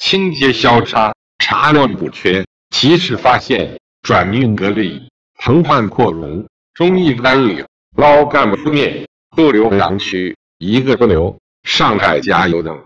清洁消杀，查乱补缺，及时发现，转运隔离，腾换扩容，中医干预，老干部出面，不留盲区，一个不留，上海加油等。